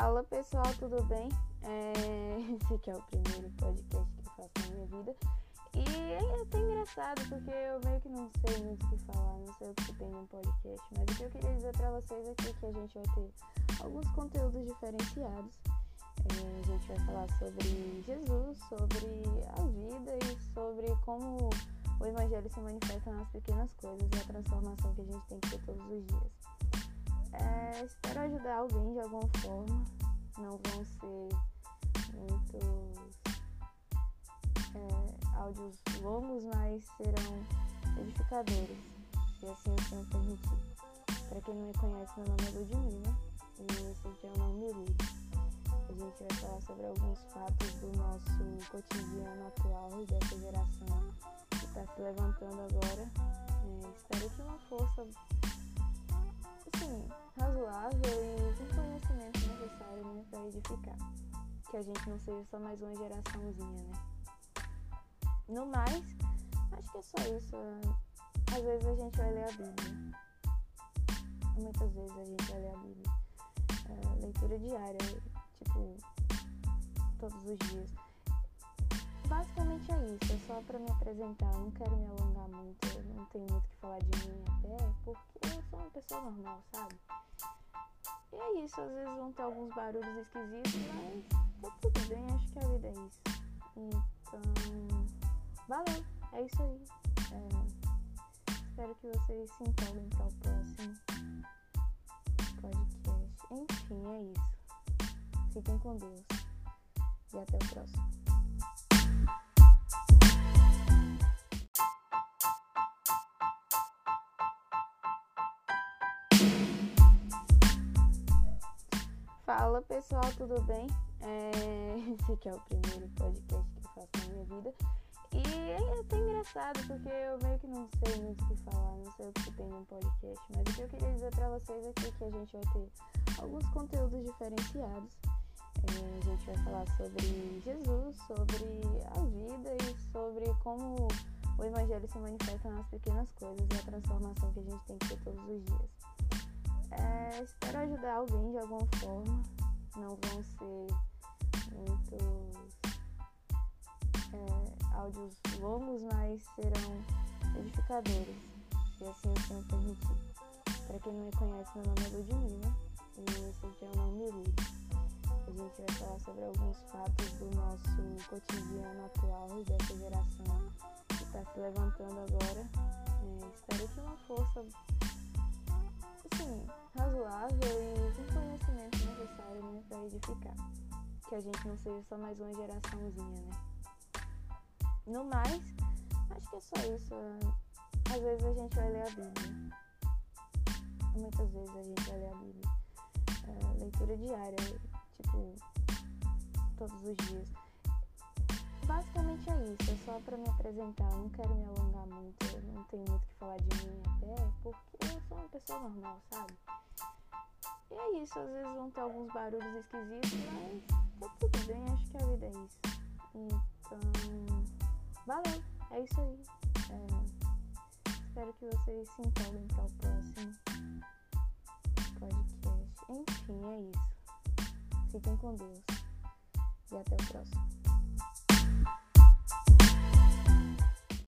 Fala pessoal, tudo bem? É... Esse aqui é o primeiro podcast que eu faço na minha vida. E é até engraçado, porque eu meio que não sei muito o que falar, não sei o que tem no podcast. Mas o que eu queria dizer pra vocês aqui é que a gente vai ter alguns conteúdos diferenciados. É, a gente vai falar sobre Jesus, sobre a vida e sobre como o Evangelho se manifesta nas pequenas coisas e a transformação que a gente tem que ter todos os dias. É, espero ajudar alguém de alguma forma. Não vão ser muitos é, áudios longos, mas serão edificadores. E assim o Senhor permitir. Para quem não me conhece, meu nome é Ludmilla e esse aqui é o Não Me A gente vai falar sobre alguns fatos do nosso cotidiano atual e dessa geração que está se levantando agora. É, espero que uma força assim, razoável e com conhecimento necessário né, para edificar. Que a gente não seja só mais uma geraçãozinha, né? No mais, acho que é só isso. Às vezes a gente vai ler a Bíblia. Muitas vezes a gente vai ler a Bíblia. É, leitura diária, tipo, todos os dias. Basicamente é isso, é só para me apresentar, eu não quero me alongar muito, eu não tenho muito o que falar de mim até, porque eu sou uma pessoa normal, sabe? E é isso, às vezes vão ter alguns barulhos esquisitos, mas tá tudo bem, acho que a vida é isso. Então, valeu, é isso aí. É, espero que vocês se empolguem para o próximo podcast. Enfim, é isso. Fiquem com Deus e até o próximo. Fala pessoal, tudo bem? É... Esse aqui é o primeiro podcast que eu faço na minha vida. E é até engraçado, porque eu meio que não sei muito o que falar, não sei o que tem no podcast. Mas o que eu queria dizer pra vocês aqui é que a gente vai ter alguns conteúdos diferenciados. É, a gente vai falar sobre Jesus, sobre a vida e sobre como o Evangelho se manifesta nas pequenas coisas e a transformação que a gente tem que ter todos os dias. É, espero ajudar alguém de alguma forma. Não vão ser muitos é, áudios longos, mas serão edificadores. E assim o Senhor permitir. Para quem não me conhece, meu nome é Ludmilla e esse aqui é o Não Me A gente vai falar sobre alguns fatos do nosso cotidiano atual e dessa geração que está se levantando agora. É, espero que uma força assim, razoável e com conhecimento necessário edificar. Que a gente não seja só mais uma geraçãozinha, né? No mais, acho que é só isso. Às vezes a gente vai ler a Bíblia. Muitas vezes a gente vai ler a Bíblia. É, leitura diária, tipo, todos os dias. Basicamente é isso, é só para me apresentar, eu não quero me alongar muito, não tenho muito o que falar de mim até, porque eu sou uma pessoa normal, sabe? E é isso, às vezes vão ter alguns barulhos esquisitos, mas tá tudo bem, acho que a vida é isso. Então, valeu, é isso aí. É, espero que vocês se empolguem para o próximo podcast. Enfim, é isso. Fiquem com Deus e até o próximo.